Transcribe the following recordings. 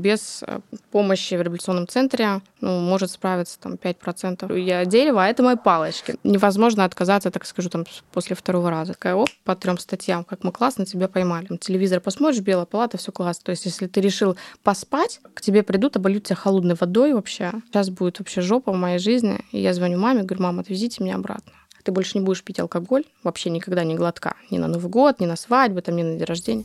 Без э, помощи в реабилитационном центре ну, может справиться там 5%. Я дерево, а это мои палочки. Невозможно отказаться, так скажу, там после второго раза. Такая, оп, по трем статьям, как мы классно тебя поймали. Телевизор посмотришь, белая палата, все классно. То есть, если ты решил поспать, к тебе придут, обольют тебя холодной водой вообще. Сейчас будет вообще жопа в моей жизни. И я звоню маме, говорю, мама, отвезите меня обратно. Ты больше не будешь пить алкоголь, вообще никогда не глотка. Ни на Новый год, ни на свадьбу, там, ни на день рождения.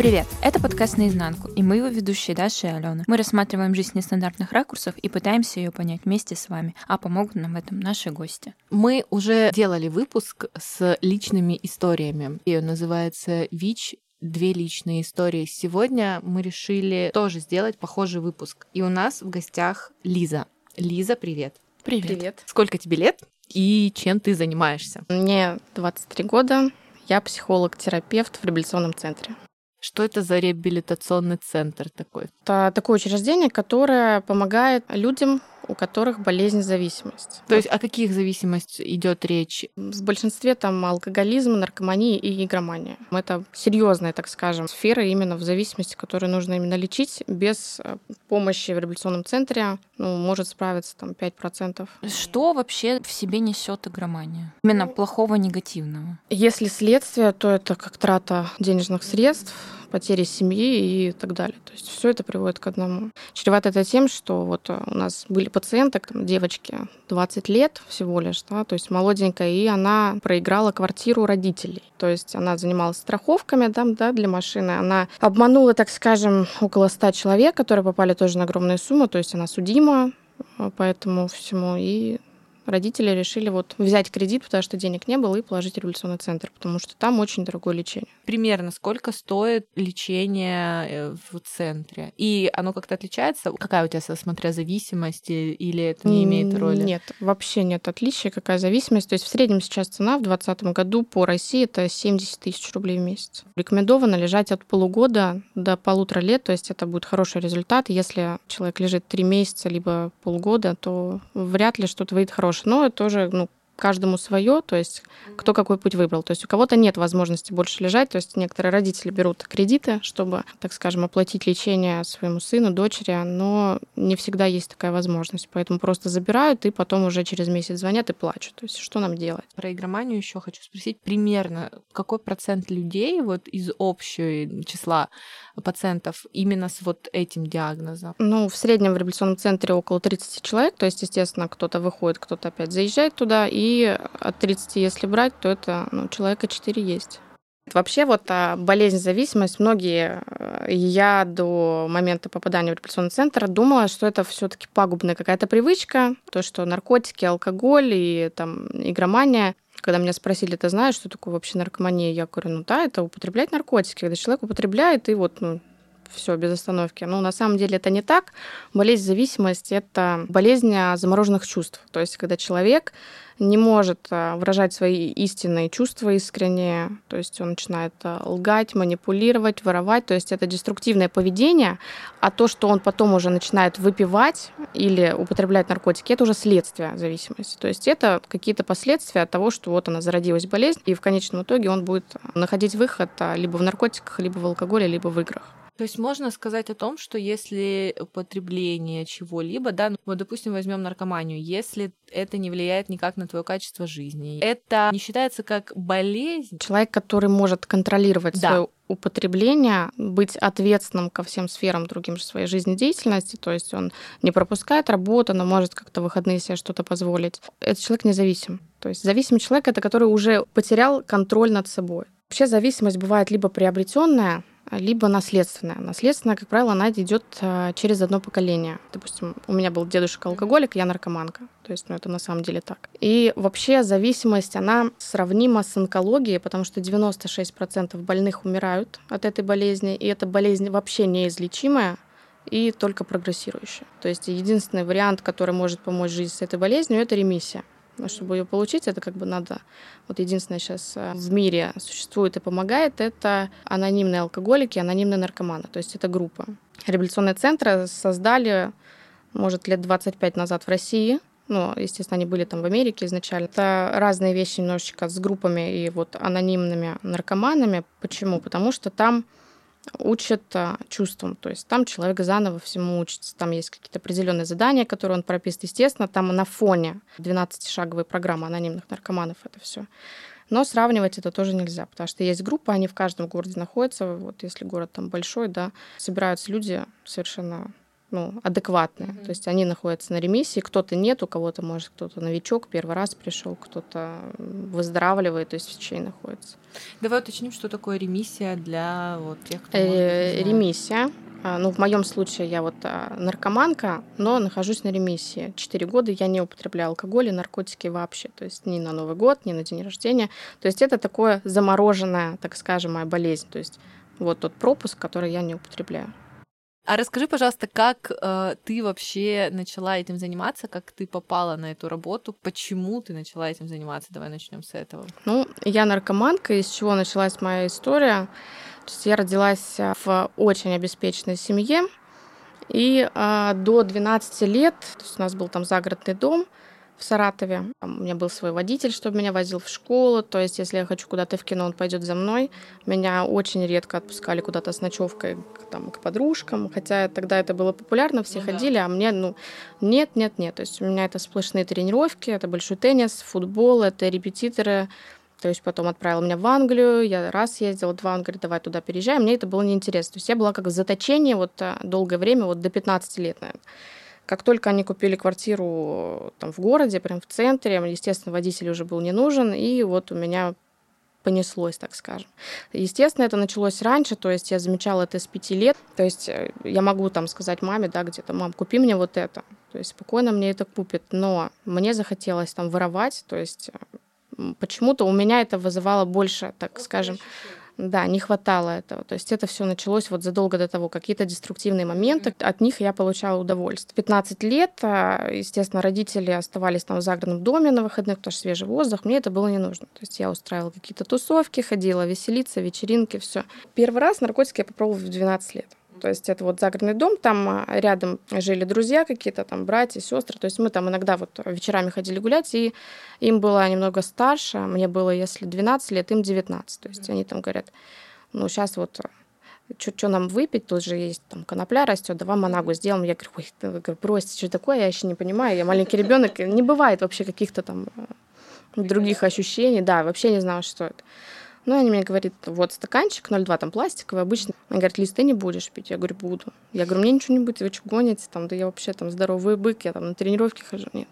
Привет! Это подкаст «Наизнанку», и мы его ведущие Даша и Алена. Мы рассматриваем жизнь нестандартных ракурсов и пытаемся ее понять вместе с вами, а помогут нам в этом наши гости. Мы уже делали выпуск с личными историями. Ее называется «ВИЧ две личные истории. Сегодня мы решили тоже сделать похожий выпуск. И у нас в гостях Лиза. Лиза, привет. Привет. Привет. Сколько тебе лет и чем ты занимаешься? Мне 23 года. Я психолог-терапевт в реабилитационном центре. Что это за реабилитационный центр такой? Это такое учреждение, которое помогает людям у которых болезнь зависимость. То есть о каких зависимостях идет речь? В большинстве там алкоголизм, наркомания и игромания. Это серьезная, так скажем, сфера именно в зависимости, которую нужно именно лечить. Без э, помощи в реабилитационном центре ну, может справиться там 5%. Что вообще в себе несет игромания? Именно плохого, негативного? Если следствие, то это как трата денежных средств, потери семьи и так далее. То есть все это приводит к одному. Чревато это тем, что вот э, у нас были пациенты, девочки 20 лет всего лишь, да, то есть молоденькая, и она проиграла квартиру родителей. То есть она занималась страховками там, да, для машины. Она обманула, так скажем, около 100 человек, которые попали тоже на огромную сумму, то есть она судима э, по этому всему. И родители решили вот взять кредит, потому что денег не было, и положить в революционный центр, потому что там очень дорогое лечение. Примерно сколько стоит лечение э, в центре? И оно как-то отличается? Какая у тебя, смотря зависимость, или это не имеет роли? Нет, вообще нет отличия, какая зависимость. То есть в среднем сейчас цена в 2020 году по России это 70 тысяч рублей в месяц. Рекомендовано лежать от полугода до полутора лет, то есть это будет хороший результат. Если человек лежит три месяца либо полгода, то вряд ли что-то выйдет хорошее хорош, но тоже ну, каждому свое, то есть кто какой путь выбрал. То есть у кого-то нет возможности больше лежать, то есть некоторые родители берут кредиты, чтобы, так скажем, оплатить лечение своему сыну, дочери, но не всегда есть такая возможность. Поэтому просто забирают и потом уже через месяц звонят и плачут. То есть что нам делать? Про игроманию еще хочу спросить примерно, какой процент людей вот из общего числа пациентов именно с вот этим диагнозом? Ну, в среднем в реабилитационном центре около 30 человек, то есть, естественно, кто-то выходит, кто-то опять заезжает туда, и от 30, если брать, то это ну, человека 4 есть. Вообще вот а, болезнь зависимость, многие, э, я до момента попадания в реабилитационный центр думала, что это все таки пагубная какая-то привычка, то, что наркотики, алкоголь и там игромания. Когда меня спросили, ты знаешь, что такое вообще наркомания, я говорю, ну да, это употреблять наркотики. Когда человек употребляет, и вот ну, все без остановки. Но на самом деле это не так. Болезнь зависимости – это болезнь замороженных чувств. То есть когда человек не может а, выражать свои истинные чувства искренне, то есть он начинает а, лгать, манипулировать, воровать, то есть это деструктивное поведение, а то, что он потом уже начинает выпивать или употреблять наркотики, это уже следствие зависимости. То есть это какие-то последствия от того, что вот она зародилась болезнь, и в конечном итоге он будет находить выход а, либо в наркотиках, либо в алкоголе, либо в играх. То есть можно сказать о том, что если употребление чего-либо, да, ну, вот, допустим, возьмем наркоманию, если это не влияет никак на твое качество жизни, это не считается как болезнь. Человек, который может контролировать да. свое употребление, быть ответственным ко всем сферам другим же своей жизнедеятельности, то есть он не пропускает работу, но может как-то выходные себе что-то позволить. Этот человек независим. То есть зависимый человек это который уже потерял контроль над собой. Вообще зависимость бывает либо приобретенная, либо наследственная. Наследственная, как правило, она идет э, через одно поколение. Допустим, у меня был дедушка алкоголик, я наркоманка. То есть, ну, это на самом деле так. И вообще зависимость, она сравнима с онкологией, потому что 96% больных умирают от этой болезни, и эта болезнь вообще неизлечимая и только прогрессирующая. То есть единственный вариант, который может помочь жить с этой болезнью, это ремиссия. Но чтобы ее получить, это как бы надо... Вот единственное сейчас э, в мире существует и помогает, это анонимные алкоголики, анонимные наркоманы. То есть это группа. Реабилитационные центры создали может, лет 25 назад в России. Ну, естественно, они были там в Америке изначально. Это разные вещи немножечко с группами и вот анонимными наркоманами. Почему? Потому что там учат а, чувствам. То есть там человек заново всему учится. Там есть какие-то определенные задания, которые он прописывает. Естественно, там на фоне 12-шаговой программы анонимных наркоманов это все. Но сравнивать это тоже нельзя, потому что есть группы, они в каждом городе находятся. Вот если город там большой, да, собираются люди совершенно ну, адекватные. Mm-hmm. То есть они находятся на ремиссии, кто-то нет, у кого-то, может, кто-то новичок, первый раз пришел, кто-то выздоравливает, то есть в течение находится. Давай уточним, что такое ремиссия для вот тех, кто... Э, ремиссия а, ну, в моем случае я вот а, наркоманка, но нахожусь на ремиссии. Четыре года я не употребляю алкоголь и наркотики вообще. То есть ни на Новый год, ни на день рождения. То есть это такое замороженная, так скажем, моя болезнь. То есть вот тот пропуск, который я не употребляю. А расскажи, пожалуйста, как э, ты вообще начала этим заниматься, как ты попала на эту работу, почему ты начала этим заниматься? Давай начнем с этого. Ну, я наркоманка, из чего началась моя история. То есть я родилась э, в очень обеспеченной семье, и э, до 12 лет, то есть у нас был там загородный дом в Саратове, у меня был свой водитель, чтобы меня возил в школу, то есть если я хочу куда-то в кино, он пойдет за мной. Меня очень редко отпускали куда-то с ночевкой там, к подружкам, хотя тогда это было популярно, все ну, ходили, да. а мне, ну, нет, нет, нет. То есть у меня это сплошные тренировки, это большой теннис, футбол, это репетиторы, то есть потом отправил меня в Англию, я раз ездила, два, он говорит, давай туда переезжай. Мне это было неинтересно. То есть я была как в заточении вот э, долгое время, вот до 15 лет, наверное. Как только они купили квартиру там, в городе, прям в центре, естественно, водитель уже был не нужен, и вот у меня понеслось, так скажем. Естественно, это началось раньше, то есть я замечала это с пяти лет, то есть э, я могу там сказать маме, да, где-то, мам, купи мне вот это, то есть спокойно мне это купит, но мне захотелось там воровать, то есть э, почему-то у меня это вызывало больше, так скажем, да, не хватало этого. То есть это все началось вот задолго до того. Какие-то деструктивные моменты, от них я получала удовольствие. 15 лет, а, естественно, родители оставались там в загородном доме на выходных, потому что свежий воздух. Мне это было не нужно. То есть я устраивала какие-то тусовки, ходила веселиться, вечеринки, все. Первый раз наркотики я попробовала в 12 лет. То есть это вот загородный дом, там а, рядом жили друзья какие-то, там братья, сестры. То есть мы там иногда вот вечерами ходили гулять, и им было немного старше, мне было, если 12 лет, им 19. То есть они там говорят, ну сейчас вот что нам выпить, тут же есть там конопля растет, давай манагу сделаем. Я говорю, ой, ты, говорю, брось, что такое, я еще не понимаю, я маленький ребенок, не бывает вообще каких-то там других ощущений, да, вообще не знала, что это. Ну, они мне говорят, вот стаканчик 0,2, там пластиковый, обычно. Она говорит, Лиз, ты не будешь пить? Я говорю, буду. Я говорю, мне ничего не будет, вы что, гоните? Там, да я вообще там здоровый бык, я там на тренировке хожу. Нет.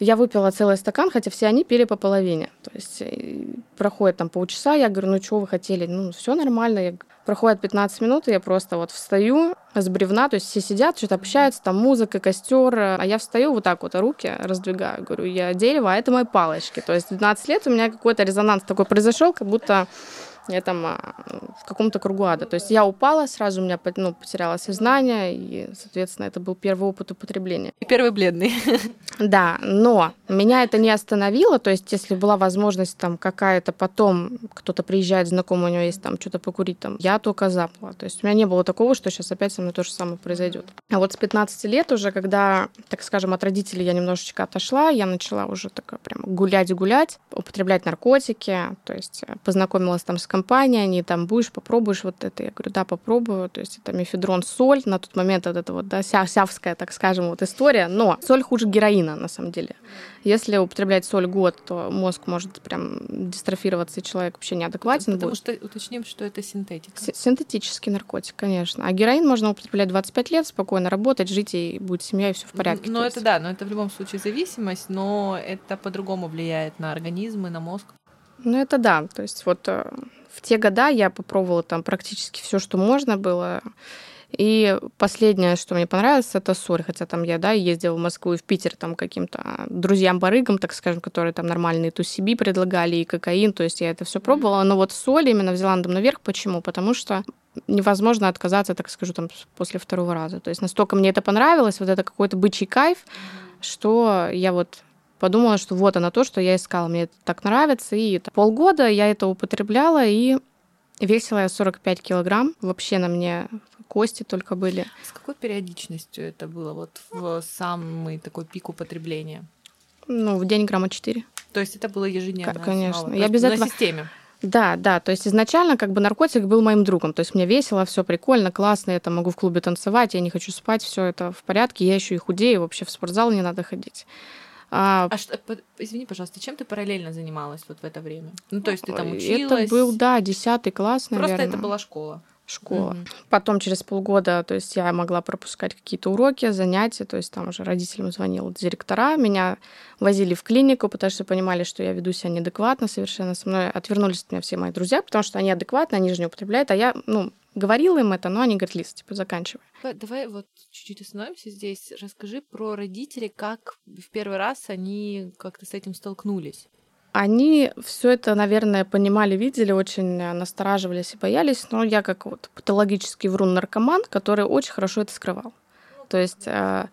Я выпила целый стакан, хотя все они пили по половине. То есть э, проходит там полчаса, я говорю, ну что вы хотели? Ну, все нормально. Я... Проходит 15 минут, и я просто вот встаю с бревна, то есть все сидят, что-то общаются, там музыка, костер, а я встаю вот так вот, руки раздвигаю, говорю, я дерево, а это мои палочки. То есть 12 лет у меня какой-то резонанс такой произошел, как будто я там а, в каком-то кругу ада. То есть я упала, сразу у меня ну, потеряла сознание, и, соответственно, это был первый опыт употребления. И первый бледный. Да, но меня это не остановило, то есть если была возможность там какая-то потом, кто-то приезжает, знакомый у него есть там что-то покурить, там, я только запала. То есть у меня не было такого, что сейчас опять со мной то же самое произойдет. А вот с 15 лет уже, когда, так скажем, от родителей я немножечко отошла, я начала уже такая прям гулять-гулять, употреблять наркотики, то есть познакомилась там с компания, они там, будешь, попробуешь вот это. Я говорю, да, попробую. То есть это мефедрон, соль. На тот момент вот это вот, да, сявская, так скажем, вот история. Но соль хуже героина, на самом деле. Если употреблять соль год, то мозг может прям дистрофироваться, и человек вообще неадекватен Потому будет. что уточним, что это синтетика. С синтетический наркотик, конечно. А героин можно употреблять 25 лет, спокойно работать, жить, и будет семья, и все в порядке. Ну, это есть... да, но это в любом случае зависимость, но это по-другому влияет на организм и на мозг. Ну, это да. То есть вот э, в те года я попробовала там практически все, что можно было. И последнее, что мне понравилось, это соль. Хотя там я, да, ездила в Москву и в Питер там каким-то друзьям-барыгам, так скажем, которые там нормальные тусиби предлагали, и кокаин. То есть я это все пробовала. Но вот соль именно взяла надо наверх. Почему? Потому что невозможно отказаться, так скажу, там после второго раза. То есть настолько мне это понравилось, вот это какой-то бычий кайф, что я вот подумала, что вот оно то, что я искала. Мне это так нравится. И полгода я это употребляла, и весила я 45 килограмм. Вообще на мне кости только были. С какой периодичностью это было вот в самый такой пик употребления? Ну, в день грамма 4. То есть это было ежедневно? Конечно. Я без этого... На системе? Да, да, то есть изначально как бы наркотик был моим другом, то есть мне весело, все прикольно, классно, я там могу в клубе танцевать, я не хочу спать, все это в порядке, я еще и худею, вообще в спортзал не надо ходить. А, а что, извини, пожалуйста, чем ты параллельно занималась вот в это время? Ну, то есть ты там училась? Это был, да, десятый класс, наверное. Просто это была школа школа. Mm-hmm. Потом через полгода, то есть я могла пропускать какие-то уроки, занятия, то есть там уже родителям звонил директора, меня возили в клинику, потому что понимали, что я веду себя неадекватно совершенно, со мной отвернулись от меня все мои друзья, потому что они адекватны, они же не употребляют, а я, ну, говорила им это, но они говорят, Лиз, типа, заканчивай. Давай вот чуть-чуть остановимся здесь. Расскажи про родителей, как в первый раз они как-то с этим столкнулись. Они все это, наверное, понимали, видели, очень настораживались и боялись, но я как вот патологический врун-наркоман, который очень хорошо это скрывал. То есть э,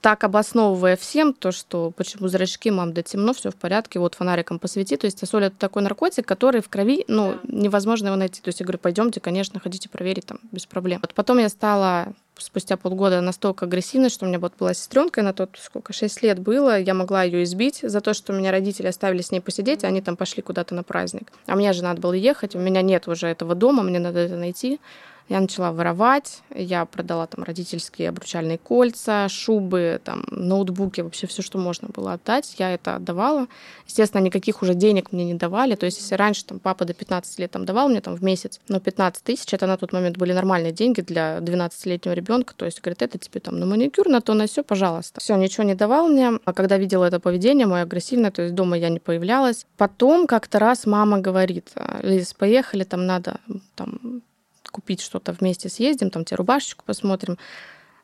так обосновывая всем то, что почему зрачки, мам, да темно, все в порядке, вот фонариком посвети. То есть соль это такой наркотик, который в крови, ну, невозможно его найти. То есть я говорю, пойдемте, конечно, хотите проверить там без проблем. Вот потом я стала спустя полгода настолько агрессивной, что у меня вот была сестренка на тот, сколько, 6 лет было, я могла ее избить за то, что меня родители оставили с ней посидеть, а они там пошли куда-то на праздник. А мне же надо было ехать, у меня нет уже этого дома, мне надо это найти. Я начала воровать, я продала там родительские обручальные кольца, шубы, там, ноутбуки, вообще все, что можно было отдать, я это отдавала. Естественно, никаких уже денег мне не давали, то есть если раньше там папа до 15 лет там давал мне там в месяц, но 15 тысяч, это на тот момент были нормальные деньги для 12-летнего ребенка, то есть говорит, это тебе там на маникюр, на то, на все, пожалуйста. Все, ничего не давал мне, а когда видела это поведение мое агрессивное, то есть дома я не появлялась. Потом как-то раз мама говорит, Лиз, поехали, там надо там купить что-то вместе съездим, там тебе рубашечку посмотрим.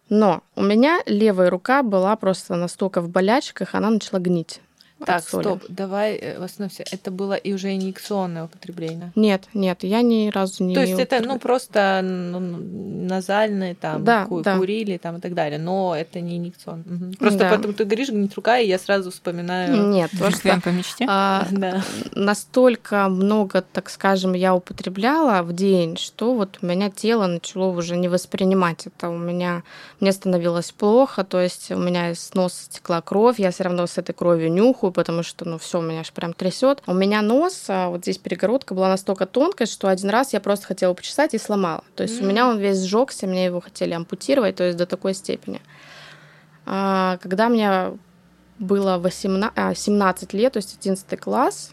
Но у меня левая рука была просто настолько в болячках, она начала гнить. Так, стоп, давай э, остановимся. Это было и уже инъекционное употребление? Нет, нет, я ни разу не То есть это, ну, просто ну, назальные, там, да, ку- да. курили, там, и так далее, но это не инъекционное. Угу. Просто да. поэтому ты говоришь, гнить рука, и я сразу вспоминаю... Нет, просто... по мечте? А, да. Настолько много, так скажем, я употребляла в день, что вот у меня тело начало уже не воспринимать это. У меня... Мне становилось плохо, то есть у меня из носа стекла кровь, я все равно с этой кровью нюхаю, потому что, ну, все, меня аж прям трясет. У меня нос, а вот здесь перегородка была настолько тонкая, что один раз я просто хотела почесать и сломала. То есть mm. у меня он весь сжегся, мне его хотели ампутировать, то есть до такой степени. А, когда мне было 18, а, 17 лет, то есть 11 класс,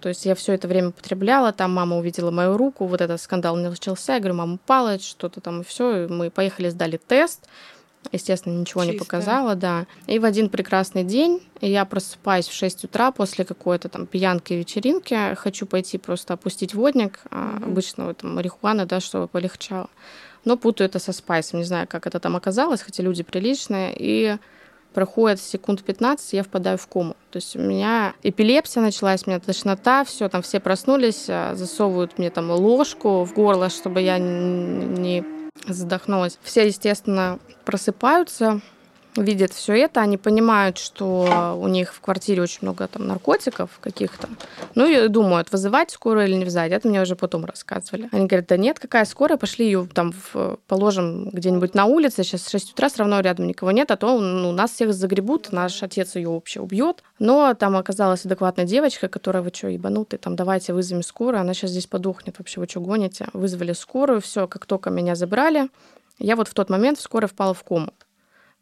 то есть я все это время потребляла, там мама увидела мою руку, вот этот скандал начался, я говорю, мама упала, что-то там и все, мы поехали, сдали тест, Естественно, ничего Чисто. не показала, да. И в один прекрасный день я просыпаюсь в 6 утра после какой-то там пьянки и вечеринки, хочу пойти просто опустить водник, mm-hmm. обычно там марихуана, да, чтобы полегчало. Но путаю это со спайсом, не знаю, как это там оказалось, хотя люди приличные, и проходит секунд 15, я впадаю в кому. То есть у меня эпилепсия началась, у меня тошнота, все, там все проснулись, а, засовывают мне там ложку в горло, чтобы я не задохнулась. Все, естественно, просыпаются, видят все это, они понимают, что у них в квартире очень много там наркотиков каких-то. Ну и думают, вызывать скорую или не вызывать. Это мне уже потом рассказывали. Они говорят, да нет, какая скорая, пошли ее там в, положим где-нибудь на улице, сейчас в 6 утра все равно рядом никого нет, а то ну, нас всех загребут, наш отец ее вообще убьет. Но там оказалась адекватная девочка, которая, вы что, ебанутый, там давайте вызовем скорую, она сейчас здесь подохнет, вообще вы что гоните? Вызвали скорую, все, как только меня забрали, я вот в тот момент скоро впала в кому.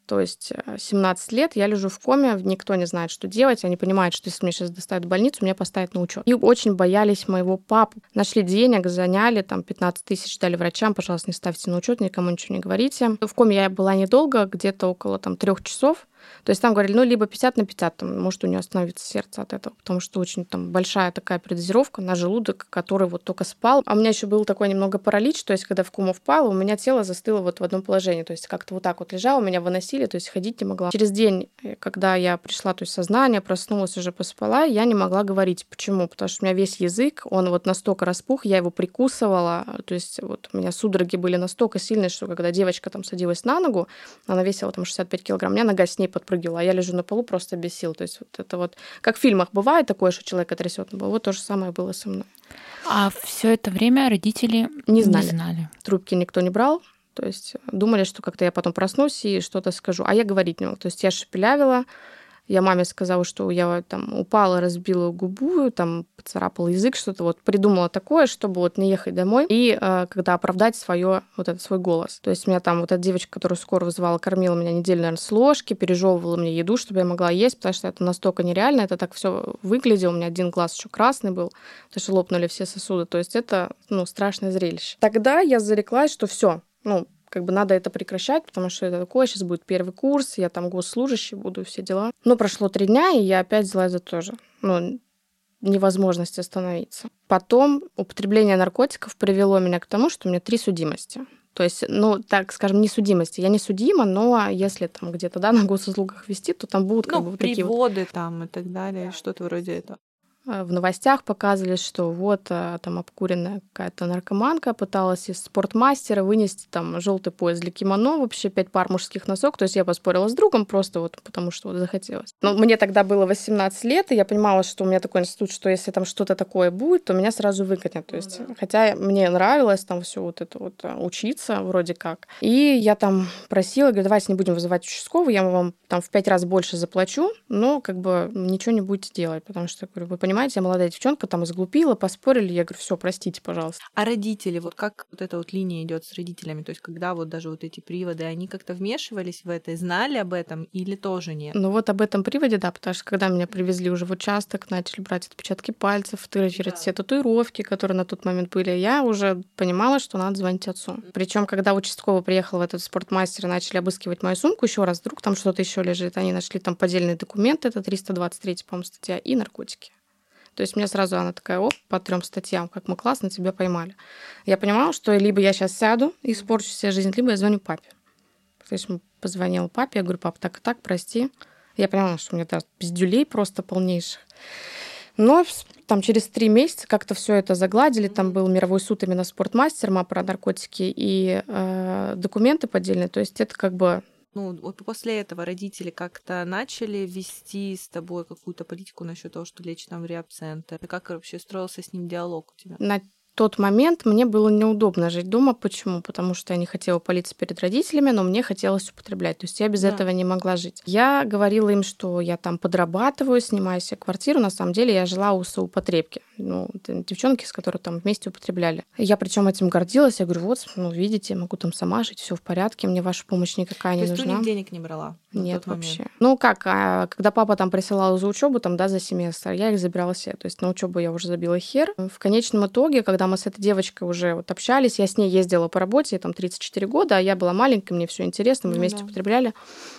То есть 17 э, лет я лежу в коме, никто не знает, что делать, они понимают, что если меня сейчас доставят в больницу, меня поставят на учет. И очень боялись моего папы. Нашли денег, заняли, там 15 тысяч дали врачам, пожалуйста, не ставьте на учет, никому ничего не говорите. В коме я была недолго, где-то около там трех часов. То есть там говорили, ну, либо 50 на 50, там, может у нее остановится сердце от этого, потому что очень там большая такая передозировка на желудок, который вот только спал. А у меня еще был такой немного паралич, то есть когда в кому впала, у меня тело застыло вот в одном положении, то есть как-то вот так вот лежало, меня выносили, то есть ходить не могла. Через день, э, когда я пришла, то есть сознание, проснулась, уже поспала, я не могла говорить. Почему? Потому что у меня весь язык, он вот настолько распух, я его прикусывала, то есть вот у меня судороги были настолько сильные, что когда девочка там садилась на ногу, она весила там 65 килограмм, у меня нога с ней подпрыгивала, а я лежу на полу просто без сил. То есть вот это вот, как в фильмах бывает такое, что человека трясет на полу, вот то же самое было со мной. А все это время родители не знали. Не знали. Трубки никто не брал. То есть думали, что как-то я потом проснусь и что-то скажу. А я говорить не могу. То есть я шепелявила, я маме сказала, что я там упала, разбила губу, там поцарапала язык, что-то вот придумала такое, чтобы вот не ехать домой и э, когда оправдать свое вот этот свой голос. То есть меня там вот эта девочка, которую скоро вызывала, кормила меня неделю, наверное, с ложки, пережевывала мне еду, чтобы я могла есть, потому что это настолько нереально, это так все выглядело. У меня один глаз еще красный был, потому что лопнули все сосуды. То есть это ну, страшное зрелище. Тогда я зареклась, что все, ну, как бы надо это прекращать, потому что это такое, сейчас будет первый курс, я там госслужащий буду, все дела. Но прошло три дня, и я опять взяла за то же. Ну, невозможность остановиться. Потом употребление наркотиков привело меня к тому, что у меня три судимости. То есть, ну, так скажем, не судимости. Я не судима, но если там где-то, да, на госуслугах вести, то там будут как ну, бы вот приводы такие вот... там и так далее, что-то вроде этого. Э, в новостях показывали, что вот э, там обкуренная какая-то наркоманка пыталась из спортмастера вынести там желтый пояс для кимоно, вообще пять пар мужских носок. То есть я поспорила с другом просто вот потому, что вот захотелось. Но мне тогда было 18 лет, и я понимала, что у меня такой институт, что если там что-то такое будет, то меня сразу выгонят. То есть, ну хотя мне нравилось там все вот это вот э, учиться вроде как. И я там просила, говорю, давайте не будем вызывать участкового, я вам там в пять раз больше заплачу, но как бы ничего не будете делать, потому что, говорю, вы понимаете, понимаете, молодая девчонка там изглупила, поспорили, я говорю, все, простите, пожалуйста. А родители, вот как вот эта вот линия идет с родителями, то есть когда вот даже вот эти приводы, они как-то вмешивались в это, и знали об этом или тоже нет? Ну вот об этом приводе, да, потому что когда меня привезли уже в участок, начали брать отпечатки пальцев, фотографировать да. все татуировки, которые на тот момент были, я уже понимала, что надо звонить отцу. Причем, когда участковый приехал в этот спортмастер, начали обыскивать мою сумку еще раз, вдруг там что-то еще лежит, они нашли там поддельные документы, это 323, по-моему, статья, и наркотики. То есть мне сразу она такая, оп, по трем статьям, как мы классно тебя поймали. Я понимала, что либо я сейчас сяду и испорчу себе жизнь, либо я звоню папе. То есть позвонил папе, я говорю, пап, так и так, прости. Я понимала, что у меня да, пиздюлей просто полнейших. Но там через три месяца как-то все это загладили. Там был мировой суд именно спортмастер, ма про наркотики и э, документы поддельные. То есть это как бы ну, вот после этого родители как-то начали вести с тобой какую-то политику насчет того, что лечь там в реаб-центр? И как вообще строился с ним диалог у тебя? На тот момент мне было неудобно жить дома. Почему? Потому что я не хотела палиться перед родителями, но мне хотелось употреблять. То есть я без да. этого не могла жить. Я говорила им, что я там подрабатываю, снимаю себе квартиру. На самом деле я жила у соупотребки. Ну, девчонки, с которой там вместе употребляли. Я причем этим гордилась. Я говорю, вот, ну, видите, могу там сама жить, все в порядке, мне ваша помощь никакая То не нужна. То есть денег не брала? Нет, вообще. Ну как, а, когда папа там присылал за учебу, там, да, за семестр, я их забирала себе. То есть на учебу я уже забила хер. В конечном итоге, когда мы с этой девочкой уже вот общались, я с ней ездила по работе, ей там 34 года, а я была маленькая, мне все интересно, мы ну, вместе да. употребляли.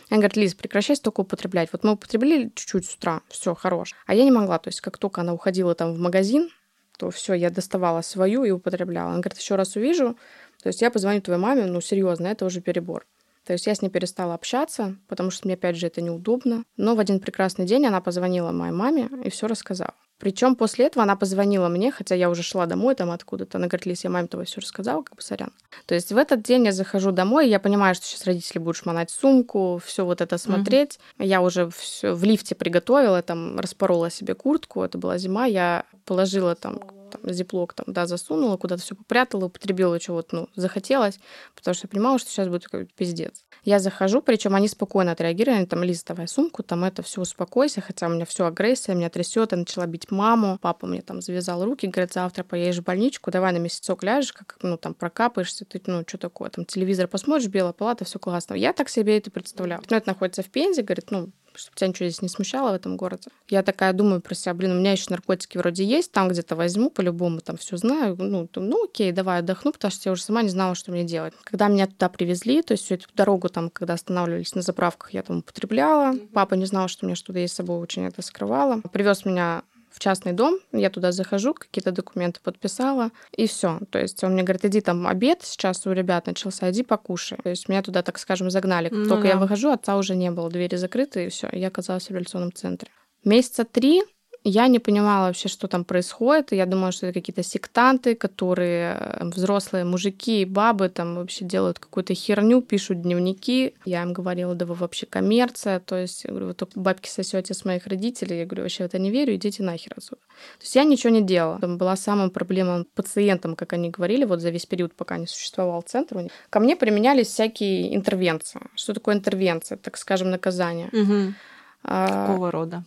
Она говорит, Лиз, прекращай столько употреблять. Вот мы употребили чуть-чуть с утра, все хорош. А я не могла, то есть как только она уходила там в магазин, то все, я доставала свою и употребляла. Она говорит, еще раз увижу, то есть я позвоню твоей маме, ну серьезно, это уже перебор. То есть я с ней перестала общаться, потому что мне, опять же, это неудобно. Но в один прекрасный день она позвонила моей маме и все рассказала. Причем после этого она позвонила мне, хотя я уже шла домой там откуда-то. Она говорит, Лиз, я маме твоей все рассказала, как бы сорян. То есть в этот день я захожу домой, я понимаю, что сейчас родители будут шмонать сумку, все вот это смотреть. Mm-hmm. Я уже всё в лифте приготовила, там распорола себе куртку, это была зима, я положила там там, зиплок там, да, засунула, куда-то все попрятала, употребила, вот, ну, захотелось, потому что я понимала, что сейчас будет какой-то пиздец. Я захожу, причем они спокойно отреагировали, там, Лиза, давай сумку, там, это все успокойся, хотя у меня все агрессия, меня трясет, я начала бить маму, папа мне там завязал руки, говорит, завтра поедешь в больничку, давай на месяцок ляжешь, как, ну, там, прокапаешься, ты, ну, что такое, там, телевизор посмотришь, белая палата, все классно. Я так себе это представляла. Но это находится в Пензе, говорит, ну, чтобы тебя ничего здесь не смущало в этом городе. Я такая думаю про себя, блин, у меня еще наркотики вроде есть, там где-то возьму, по-любому там все знаю. Ну, ну окей, давай отдохну, потому что я уже сама не знала, что мне делать. Когда меня туда привезли, то есть всю эту дорогу там, когда останавливались на заправках, я там употребляла. Папа не знал, что у меня что-то есть с собой, очень это скрывала. Привез меня в частный дом, я туда захожу, какие-то документы подписала, и все. То есть он мне говорит, иди там обед сейчас у ребят начался, иди покушай. То есть меня туда, так скажем, загнали. Как ну, только да. я выхожу, отца уже не было, двери закрыты, и все, я оказалась в революционном центре. Месяца три Я не понимала вообще, что там происходит. Я думала, что это какие-то сектанты, которые э, взрослые мужики и бабы там вообще делают какую-то херню, пишут дневники. Я им говорила, да вы вообще коммерция. То есть, я говорю, вы только бабки сосете с моих родителей. Я говорю, вообще в это не верю, идите нахер отсюда. То есть я ничего не делала. Там была самым проблемным пациентом, как они говорили, вот за весь период, пока не существовал центр. Ко мне применялись всякие интервенции. Что такое интервенция? Так скажем, наказание. Угу. Какого рода?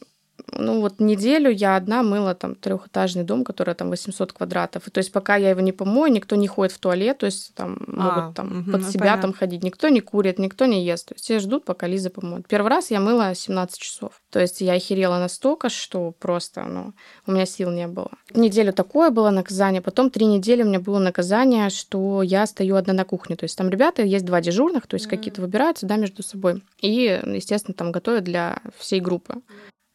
Ну вот неделю я одна мыла там трехэтажный дом, который там 800 квадратов. И то есть пока я его не помою, никто не ходит в туалет, то есть там а, могут там угу, под себя понятно. там ходить, никто не курит, никто не ест. То есть все ждут, пока Лиза помоет. Первый раз я мыла 17 часов. То есть я охерела настолько, что просто, ну, у меня сил не было. Неделю такое было наказание, потом три недели у меня было наказание, что я стою одна на кухне. То есть там ребята, есть два дежурных, то есть mm какие-то выбираются, да, между собой. И, естественно, там готовят для всей группы.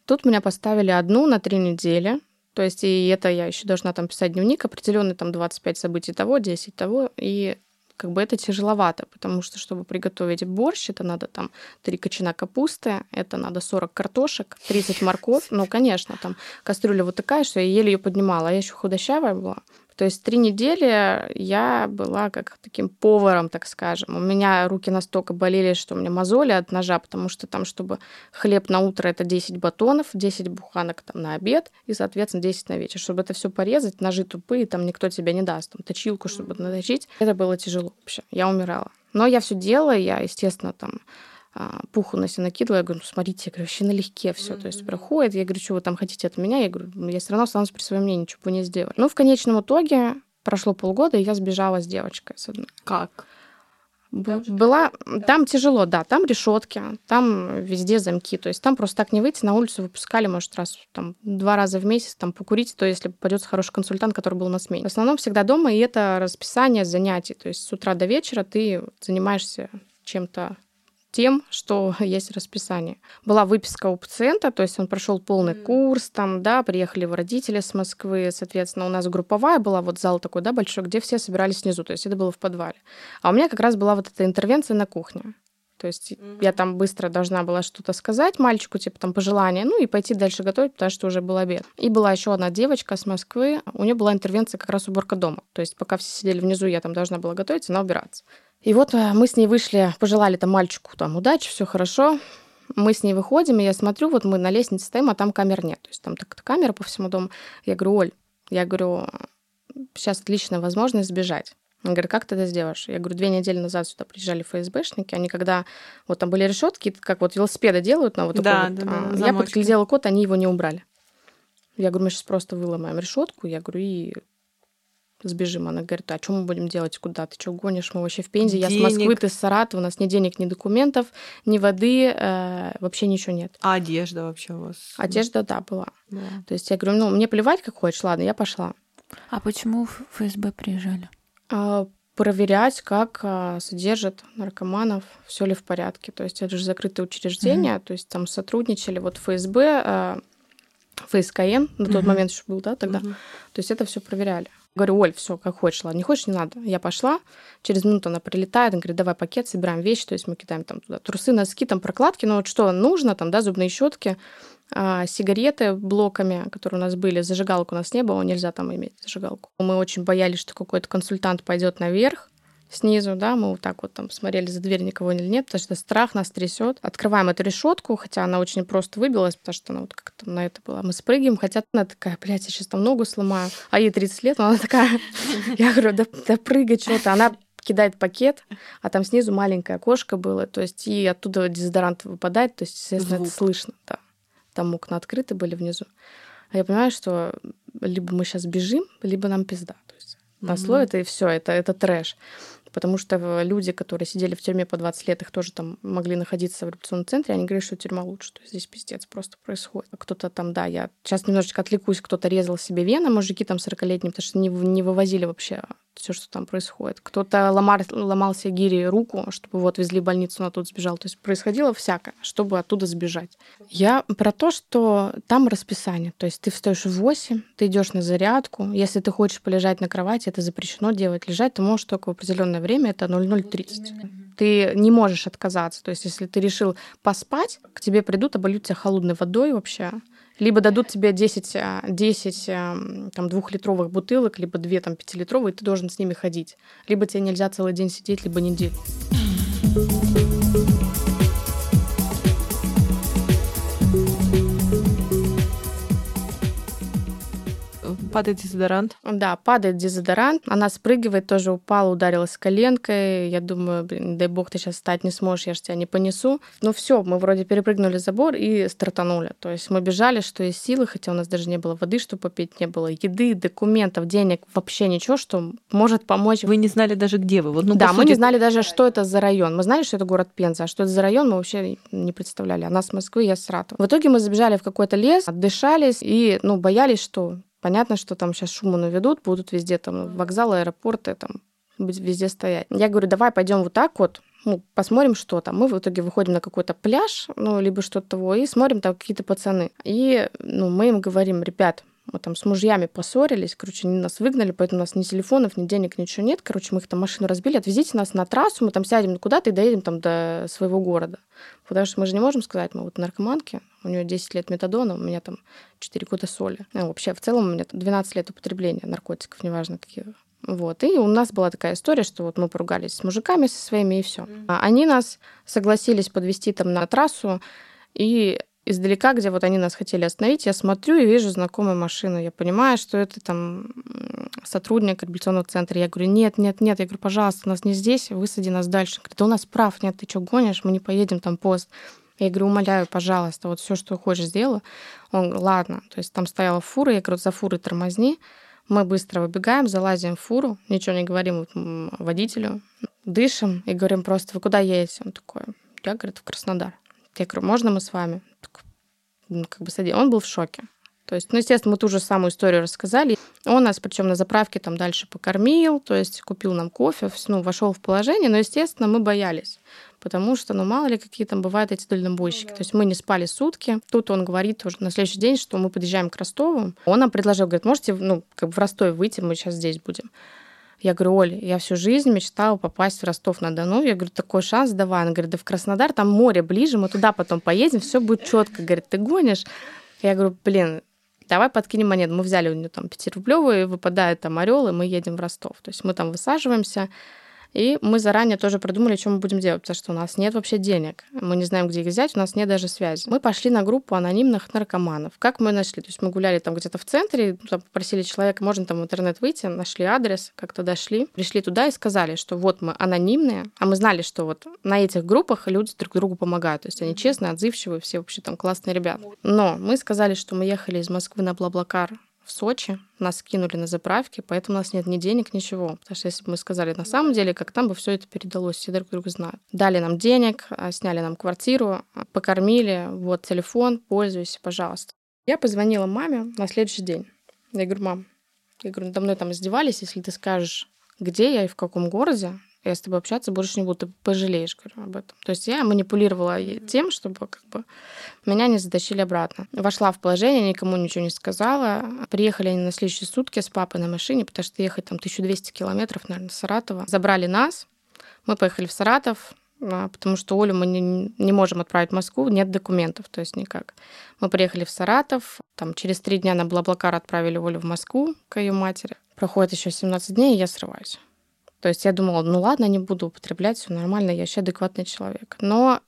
Тут меня поставили одну на три недели. То есть, и это я еще должна там писать дневник, определенный там 25 событий того, 10 того, и как бы это тяжеловато, потому что, чтобы приготовить борщ, это надо там 3 кочана капусты, это надо 40 картошек, 30 морковь. Ну, конечно, там кастрюля вот что я еле ее поднимала, а я еще худощавая была. То есть три недели я была как таким поваром, так скажем. У меня руки настолько болели, что у меня мозоли от ножа, потому что там, чтобы хлеб на утро это 10 батонов, 10 буханок там на обед и, соответственно, 10 на вечер. Чтобы это все порезать, ножи тупые, там никто тебе не даст. Там точилку, чтобы наточить. Это было тяжело вообще. Я умирала. Но я все делала, я, естественно, там пуху на себя накидываю, я говорю, ну, смотрите, я говорю, вообще налегке все, mm-hmm. то есть проходит, я говорю, что вы там хотите от меня, я говорю, «Ну, я все равно останусь при своем мнении, ничего не сделаю. Ну, в конечном итоге прошло полгода, и я сбежала с девочкой с одной. Как? Была там тяжело, да, там решетки, там везде замки, то есть там просто так не выйти на улицу выпускали, может раз там два раза в месяц там покурить, то если попадется хороший консультант, который был на смене. В основном всегда дома и это расписание занятий, то есть с утра до вечера ты занимаешься чем-то тем, что есть расписание. Была выписка у пациента, то есть он прошел полный курс, там, да, приехали его родители с Москвы, соответственно, у нас групповая была, вот зал такой, да, большой, где все собирались снизу, то есть это было в подвале. А у меня как раз была вот эта интервенция на кухне. То есть mm-hmm. я там быстро должна была что-то сказать мальчику, типа там пожелания, ну и пойти дальше готовить, потому что уже был обед. И была еще одна девочка с Москвы, у нее была интервенция как раз уборка дома. То есть пока все сидели внизу, я там должна была готовить, она убираться. И вот э, мы с ней вышли, пожелали там мальчику там удачи, все хорошо. Мы с ней выходим, и я смотрю, вот мы на лестнице стоим, а там камер нет. То есть там так-то камера по всему дому. Я говорю, Оль, я говорю, сейчас отличная возможность сбежать. Он говорит, как ты это сделаешь? Я говорю, две недели назад сюда приезжали ФСБшники, они когда вот там были решетки, как вот велосипеды делают на вот такой да, вот, да, да, а, я подглядела код, они его не убрали. Я говорю, мы сейчас просто выломаем решетку, я говорю, и сбежим. Она говорит, а что мы будем делать, куда ты, что гонишь, мы вообще в Пензе, денег. я с Москвы, ты с Саратова, у нас ни денег, ни документов, ни воды, э, вообще ничего нет. А одежда вообще у вас? Одежда, да, была. Да. То есть я говорю, ну, мне плевать, как хочешь, ладно, я пошла. А почему в ФСБ приезжали? А, проверять, как а, содержат наркоманов, все ли в порядке. То есть это же закрытые учреждения, mm-hmm. то есть там сотрудничали вот ФСБ, а, ФСКН на тот mm-hmm. момент еще был, да, тогда. Mm-hmm. То есть это все проверяли. Говорю, Оль, все, как хочешь, ладно, не хочешь, не надо. Я пошла, через минуту она прилетает, она говорит, давай пакет, собираем вещи, то есть мы кидаем там туда трусы, носки, там прокладки, но вот что нужно, там, да, зубные щетки, а, сигареты блоками, которые у нас были, зажигалку у нас не было, нельзя там иметь зажигалку. Мы очень боялись, что какой-то консультант пойдет наверх, снизу, да, мы вот так вот там смотрели за дверь, никого или нет, потому что страх нас трясет. Открываем эту решетку, хотя она очень просто выбилась, потому что она вот как-то на это была. Мы спрыгиваем, хотя она такая, блядь, я сейчас там ногу сломаю. А ей 30 лет, но она такая, я говорю, да, да прыгай что-то. Она кидает пакет, а там снизу маленькое окошко было, то есть и оттуда дезодорант выпадает, то есть, естественно, Звук. это слышно, да. Там окна открыты были внизу. А я понимаю, что либо мы сейчас бежим, либо нам пизда. То есть на слой это и все, это, это трэш потому что люди, которые сидели в тюрьме по 20 лет, их тоже там могли находиться в революционном центре, они говорили, что тюрьма лучше, то есть здесь пиздец просто происходит. Кто-то там, да, я сейчас немножечко отвлекусь, кто-то резал себе вены, мужики там 40-летние, потому что не, не вывозили вообще все, что там происходит. Кто-то ломал, ломал себе гири руку, чтобы вот везли в больницу, он оттуда сбежал. То есть происходило всякое, чтобы оттуда сбежать. Я про то, что там расписание. То есть ты встаешь в 8, ты идешь на зарядку. Если ты хочешь полежать на кровати, это запрещено делать. Лежать ты можешь только в определенное время, это 00.30. Ты не можешь отказаться. То есть если ты решил поспать, к тебе придут, обольют тебя холодной водой вообще Либо дадут тебе 10, 10 а, а, там, двухлитровых бутылок, либо две там, пятилитровые, и ты должен с ними ходить. Либо тебе нельзя целый день сидеть, либо неделю. Падает дезодорант. Да, падает дезодорант. Она спрыгивает, тоже упала, ударилась коленкой. Я думаю, блин, дай бог, ты сейчас встать не сможешь, я же тебя не понесу. Ну все, мы вроде перепрыгнули забор и стартанули. То есть мы бежали, что из силы, хотя у нас даже не было воды, чтобы попить, не было еды, документов, денег, вообще ничего, что может помочь. Вы не знали даже, где вы? Вот, ну, да, мы не знали даже, что это за район. Мы знали, что это город Пенза, а что это за район, мы вообще не представляли. Она с Москвы, я с Саратова. В итоге мы забежали в какой-то лес, отдышались и, ну, боялись, что Понятно, что там сейчас шуму наведут, будут везде там вокзалы, аэропорты, там везде стоять. Я говорю, давай пойдем вот так вот, ну, посмотрим, что там. Мы в итоге выходим на какой-то пляж, ну, либо что-то того, и смотрим, там какие-то пацаны. И, ну, мы им говорим, ребят, мы там с мужьями поссорились, короче, они нас выгнали, поэтому у нас ни телефонов, ни денег, ничего нет. Короче, мы их там машину разбили, отвезите нас на трассу, мы там сядем куда-то и доедем там до своего города. Потому что мы же не можем сказать, мы вот наркоманки, у нее 10 лет метадона, у меня там 4 года соли. Ну, вообще, в целом, у меня 12 лет употребления наркотиков, неважно какие. Вот. И у нас была такая история, что вот мы поругались с мужиками со своими, и все. Mm-hmm. Они нас согласились подвести там на трассу, и издалека, где вот они нас хотели остановить, я смотрю и вижу знакомую машину. Я понимаю, что это там сотрудник реабилитационного центра. Я говорю, нет, нет, нет. Я говорю, пожалуйста, нас не здесь, высади нас дальше. Говорит, да у нас прав нет, ты что гонишь, мы не поедем там пост. Я говорю, умоляю, пожалуйста, вот все, что хочешь, сделаю. Он, ладно. То есть там стояла фура, я говорю, за фурой тормозни. Мы быстро выбегаем, залазим в фуру, ничего не говорим водителю, дышим и говорим просто, вы куда едете? Он такой, я, говорит, в Краснодар. Я говорю, можно мы с вами? Ну, как бы садил. Он был в шоке. То есть, ну, естественно, мы ту же самую историю рассказали. Он нас, причем на заправке там дальше покормил, то есть купил нам кофе, ну, вошел в положение, но, естественно, мы боялись, потому что, ну, мало ли, какие там бывают эти дальнобойщики. То есть мы не спали сутки. Тут он говорит уже на следующий день, что мы подъезжаем к Ростову. Он нам предложил, говорит, можете, ну, как бы в Ростове выйти, мы сейчас здесь будем. Я говорю, Оля, я всю жизнь мечтала попасть в Ростов-на-Дону. Я говорю, такой шанс давай. Она говорит, да в Краснодар, там море ближе, мы туда потом поедем, все будет четко. Говорит, ты гонишь? Я говорю, блин, давай подкинем монет. Мы взяли у нее там 5-рублевые, выпадает там орел, и мы едем в Ростов. То есть мы там высаживаемся, и мы заранее тоже продумали, что мы будем делать, потому что у нас нет вообще денег. Мы не знаем, где их взять, у нас нет даже связи. Мы пошли на группу анонимных наркоманов. Как мы нашли? То есть мы гуляли там где-то в центре, там попросили человека, можно там в интернет выйти, нашли адрес, как-то дошли, пришли туда и сказали, что вот мы анонимные, а мы знали, что вот на этих группах люди друг другу помогают. То есть они честные, отзывчивые, все вообще там классные ребята. Но мы сказали, что мы ехали из Москвы на Блаблакар в Сочи, нас кинули на заправке, поэтому у нас нет ни денег, ничего. Потому что если бы мы сказали на самом деле, как там бы все это передалось, все друг друга знают. Дали нам денег, а, сняли нам квартиру, а, покормили, вот телефон, пользуйся, пожалуйста. Я позвонила маме на следующий день. Я говорю, мам, я говорю, надо мной там издевались, если ты скажешь, где я и в каком городе, я с тобой общаться больше не буду, ты пожалеешь, говорю, об этом. То есть я манипулировала тем, чтобы как бы меня не затащили обратно. Вошла в положение, никому ничего не сказала. Приехали они на следующие сутки с папой на машине, потому что ехать там 1200 километров, наверное, с Саратова. Забрали нас, мы поехали в Саратов, а, потому что Олю мы не, не можем отправить в Москву, нет документов, то есть никак. Мы приехали в Саратов, там через три дня на Блаблакар отправили Олю в Москву к ее матери. Проходит еще 17 дней, и я срываюсь. То есть я думала, ну ладно, не буду употреблять, все нормально, я вообще адекватный человек. Но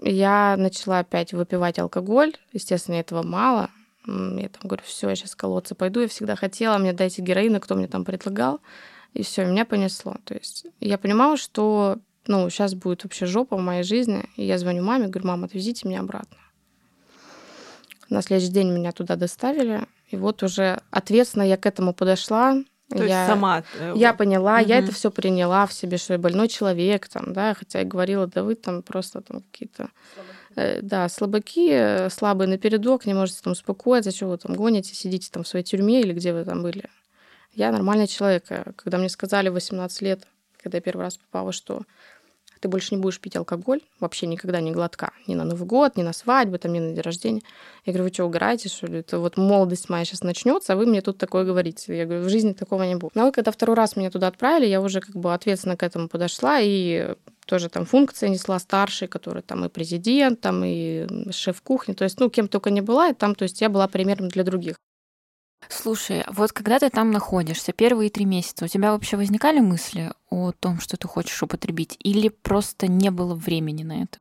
я начала опять выпивать алкоголь. Естественно, этого мало. Я там говорю, все, я сейчас колоться пойду. Я всегда хотела, мне дайте героина, кто мне там предлагал. И все, меня понесло. То есть я понимала, что ну, сейчас будет вообще жопа в моей жизни. И я звоню маме, говорю, мама, отвезите меня обратно. На следующий день меня туда доставили. И вот уже ответственно я к этому подошла. То я, есть сама. Э, я поняла, угу. я это все приняла в себе, что я больной человек, там, да, хотя я говорила, да вы там просто там какие-то. Э, да, слабаки, э, слабые напередок, не можете там успокоиться, что вы там гоните, сидите там в своей тюрьме или где вы там были. Я нормальный человек. Когда мне сказали 18 лет, когда я первый раз попала, что ты больше не будешь пить алкоголь, вообще никогда не глотка, ни на Новый год, ни на свадьбу, там, ни на день рождения. Я говорю, вы что, угораете, что ли? Это вот молодость моя сейчас начнется, а вы мне тут такое говорите. Я говорю, в жизни такого не будет. Но когда второй раз меня туда отправили, я уже как бы ответственно к этому подошла и тоже там функции несла старший, который там и президент, там и шеф кухни, то есть, ну, кем только не была, и там, то есть я была примером для других. Слушай, вот когда ты там находишься, первые три месяца, у тебя вообще возникали мысли о том, что ты хочешь употребить, или просто не было времени на это?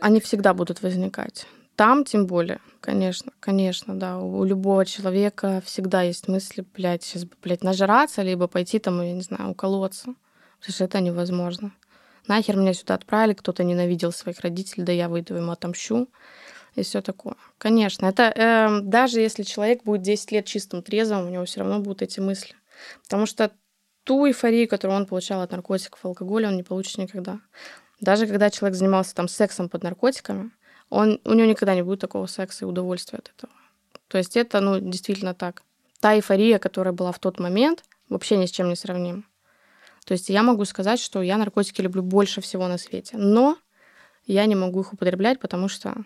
Они всегда будут возникать. Там тем более, конечно, конечно, да. У любого человека всегда есть мысли, блядь, сейчас блядь, нажраться, либо пойти там, я не знаю, уколоться. Потому что это невозможно. Нахер меня сюда отправили, кто-то ненавидел своих родителей, да я выйду ему отомщу и все такое. Конечно, это э, даже если человек будет 10 лет чистым трезвым, у него все равно будут эти мысли. Потому что ту эйфорию, которую он получал от наркотиков и алкоголя, он не получит никогда. Даже когда человек занимался там сексом под наркотиками, он, у него никогда не будет такого секса и удовольствия от этого. То есть это, ну, действительно так. Та эйфория, которая была в тот момент, вообще ни с чем не сравнима. То есть я могу сказать, что я наркотики люблю больше всего на свете, но я не могу их употреблять, потому что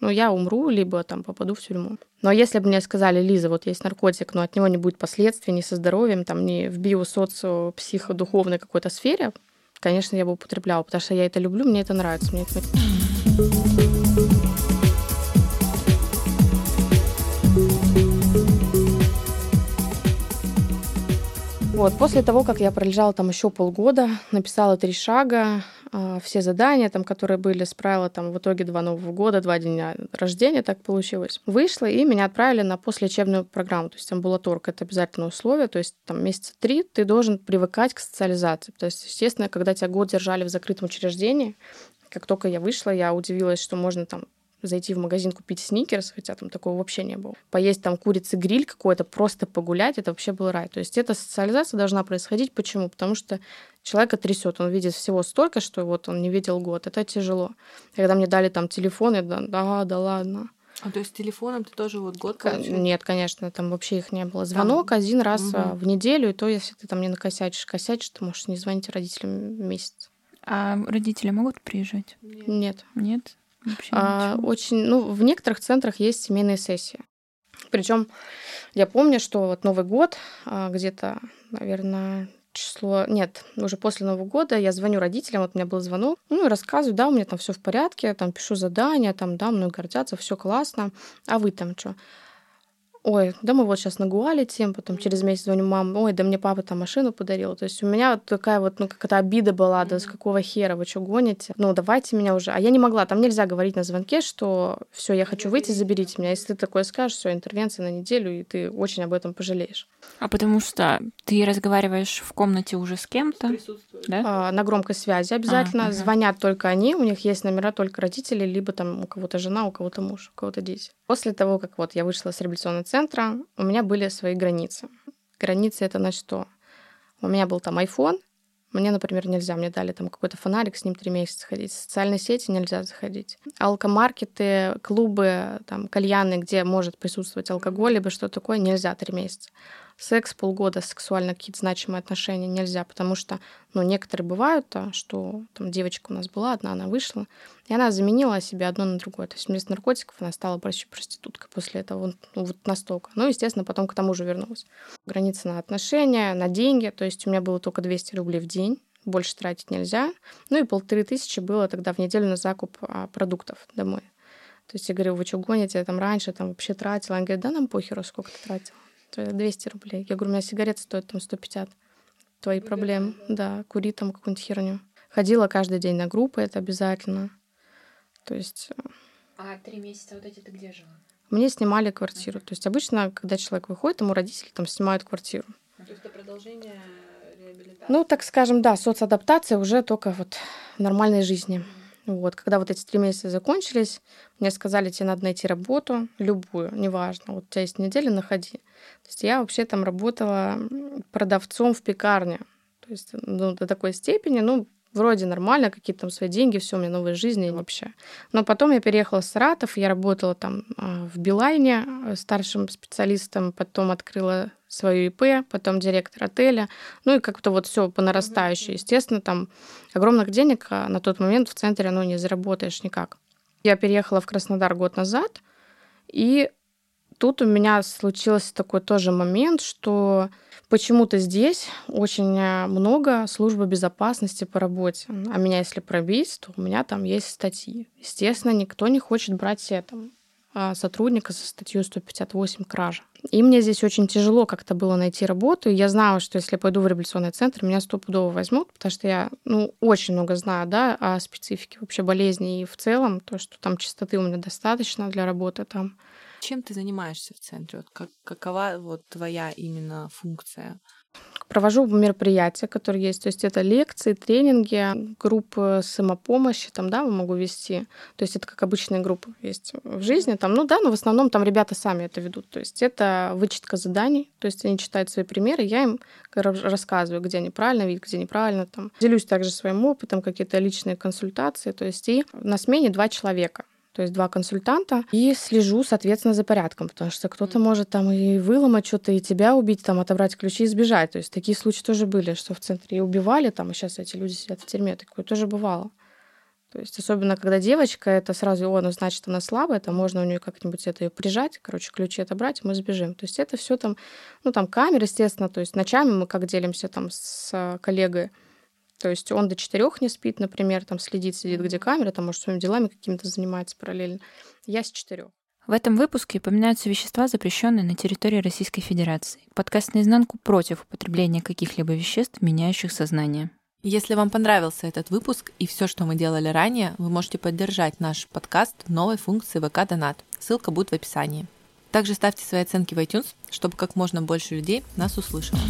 ну, я умру, либо там попаду в тюрьму. Но если бы мне сказали, Лиза, вот есть наркотик, но от него не будет последствий ни со здоровьем, там, ни в биосоцио, психодуховной какой-то сфере, конечно, я бы употребляла, потому что я это люблю, мне это нравится. Мне это... Вот, после того, как я пролежала там еще полгода, написала три шага, все задания, там, которые были, справила там в итоге два Нового года, два дня рождения, так получилось. Вышла, и меня отправили на послелечебную программу, то есть амбулаторка — это обязательное условие, то есть там месяца три ты должен привыкать к социализации. То есть, естественно, когда тебя год держали в закрытом учреждении, как только я вышла, я удивилась, что можно там зайти в магазин купить сникерс, хотя там такого вообще не было. Поесть там курицы гриль какой-то, просто погулять, это вообще был рай. То есть эта социализация должна происходить. Почему? Потому что человека трясет, он видит всего столько, что вот он не видел год. Это тяжело. Когда мне дали там телефон, я да, да, да ладно. А то есть телефоном ты тоже вот год получил? Нет, конечно, там вообще их не было. Звонок там. один раз угу. в неделю, и то, если ты там не накосячишь, косячишь, ты можешь не звонить родителям месяц. А родители могут приезжать? Нет. Нет? А, очень, ну, в некоторых центрах есть семейные сессии. Причем я помню, что вот Новый год, а, где-то, наверное, число... Нет, уже после Нового года я звоню родителям, вот у меня был звонок, ну и рассказываю, да, у меня там все в порядке, там пишу задания, там, да, мной гордятся, все классно, а вы там что? Ой, да мы вот сейчас на Гуа летим, потом через месяц звоню маме, ой, да мне папа там машину подарил. То есть у меня вот такая вот, ну, какая-то обида была, да с какого хера вы что гоните? Ну, давайте меня уже. А я не могла, там нельзя говорить на звонке, что все, я хочу выйти, заберите меня. Если ты такое скажешь, все, интервенция на неделю, и ты очень об этом пожалеешь. А потому что ты разговариваешь в комнате уже с кем-то, да? А, на громкой связи обязательно. А, ага. Звонят только они, у них есть номера только родителей, либо там у кого-то жена, у кого-то муж, у кого-то дети. После того, как вот я вышла с реабилитационной центра, у меня были свои границы. Границы это на что? У меня был там iPhone, мне, например, нельзя. Мне дали там какой-то фонарик, с ним три месяца ходить. Социальные сети нельзя заходить. Алкомаркеты, клубы, там, кальяны, где может присутствовать алкоголь, либо что такое, нельзя три месяца секс полгода, сексуально какие-то значимые отношения нельзя, потому что, ну, некоторые бывают, то, что там девочка у нас была одна, она вышла, и она заменила себе одно на другое. То есть вместо наркотиков она стала проще проституткой после этого, ну, вот настолько. Ну, естественно, потом к тому же вернулась. Граница на отношения, на деньги, то есть у меня было только 200 рублей в день, больше тратить нельзя. Ну и полторы тысячи было тогда в неделю на закуп а, продуктов домой. То есть я говорю, вы что гоните, я там раньше там вообще тратила. Она говорит, да нам похеру, сколько ты тратила. 200 рублей. Я говорю, у меня сигареты стоят там 150. Твои проблемы. Да, кури там какую-нибудь херню. Ходила каждый день на группы, это обязательно. То есть... Э, а три месяца вот эти ты где жила? Мне снимали квартиру. Uh-huh. То есть обычно, когда человек выходит, ему родители там снимают квартиру. Uh-huh. То есть это продолжение реабилитации? Ну, так скажем, да, соцадаптация уже только вот в нормальной жизни. Uh-huh. Вот, когда вот эти три месяца закончились, мне сказали, тебе надо найти работу, любую, неважно. Вот у тебя есть неделя, находи. То есть я вообще там работала продавцом в пекарне. То есть ну, до такой степени, ну, вроде нормально, какие-то там свои деньги, все, у меня новая жизнь и вообще. Но потом я переехала в Саратов, я работала там а, в Билайне э, старшим специалистом, потом открыла свою ИП, потом директор отеля, ну и как-то вот все по нарастающей. Естественно, там огромных денег а, на тот момент в центре ну, не заработаешь никак. Я переехала в Краснодар год назад, и тут у меня случился такой тоже момент, что почему-то здесь очень э, много службы безопасности по работе. А меня если пробить, то у меня там есть статьи. Естественно, никто не хочет брать а, сотрудника со статьей 158 кража. И мне здесь очень тяжело как-то было найти работу. Я знала, что если пойду в реабилитационный центр, меня стопудово возьмут, потому что я ну, очень много знаю да, о специфике вообще болезни и в целом, то, что там чистоты у меня достаточно для работы там. Чем ты занимаешься в центре? Вот как, какова вот твоя именно функция? Провожу мероприятия, которые есть. То есть это лекции, тренинги, группы самопомощи, там, да, могу вести. То есть это как обычные группы есть в жизни. Там, ну да, но в основном там ребята сами это ведут. То есть это вычетка заданий. То есть они читают свои примеры, я им рассказываю, где они правильно видят, где неправильно. Там. Делюсь также своим опытом, какие-то личные консультации. То есть и на смене два человека то есть два консультанта, и слежу, соответственно, за порядком, потому что кто-то может там и выломать что-то, и тебя убить, там, отобрать ключи и сбежать. То есть такие случаи тоже были, что в центре и убивали, там, и сейчас эти люди сидят в тюрьме, такое тоже бывало. То есть особенно когда девочка, это сразу, о, ну значит она слабая, там можно у нее как-нибудь это ее прижать, короче, ключи отобрать, и мы сбежим. То есть это все там, ну там камеры, естественно, то есть ночами мы как делимся там с коллегой, то есть он до четырех не спит, например, там следит, сидит, где камера, там, может, своими делами какими-то занимается параллельно. Я с четырех. В этом выпуске упоминаются вещества, запрещенные на территории Российской Федерации. Подкаст наизнанку против употребления каких-либо веществ, меняющих сознание. Если вам понравился этот выпуск и все, что мы делали ранее, вы можете поддержать наш подкаст в новой функции ВК Донат. Ссылка будет в описании. Также ставьте свои оценки в iTunes, чтобы как можно больше людей нас услышало.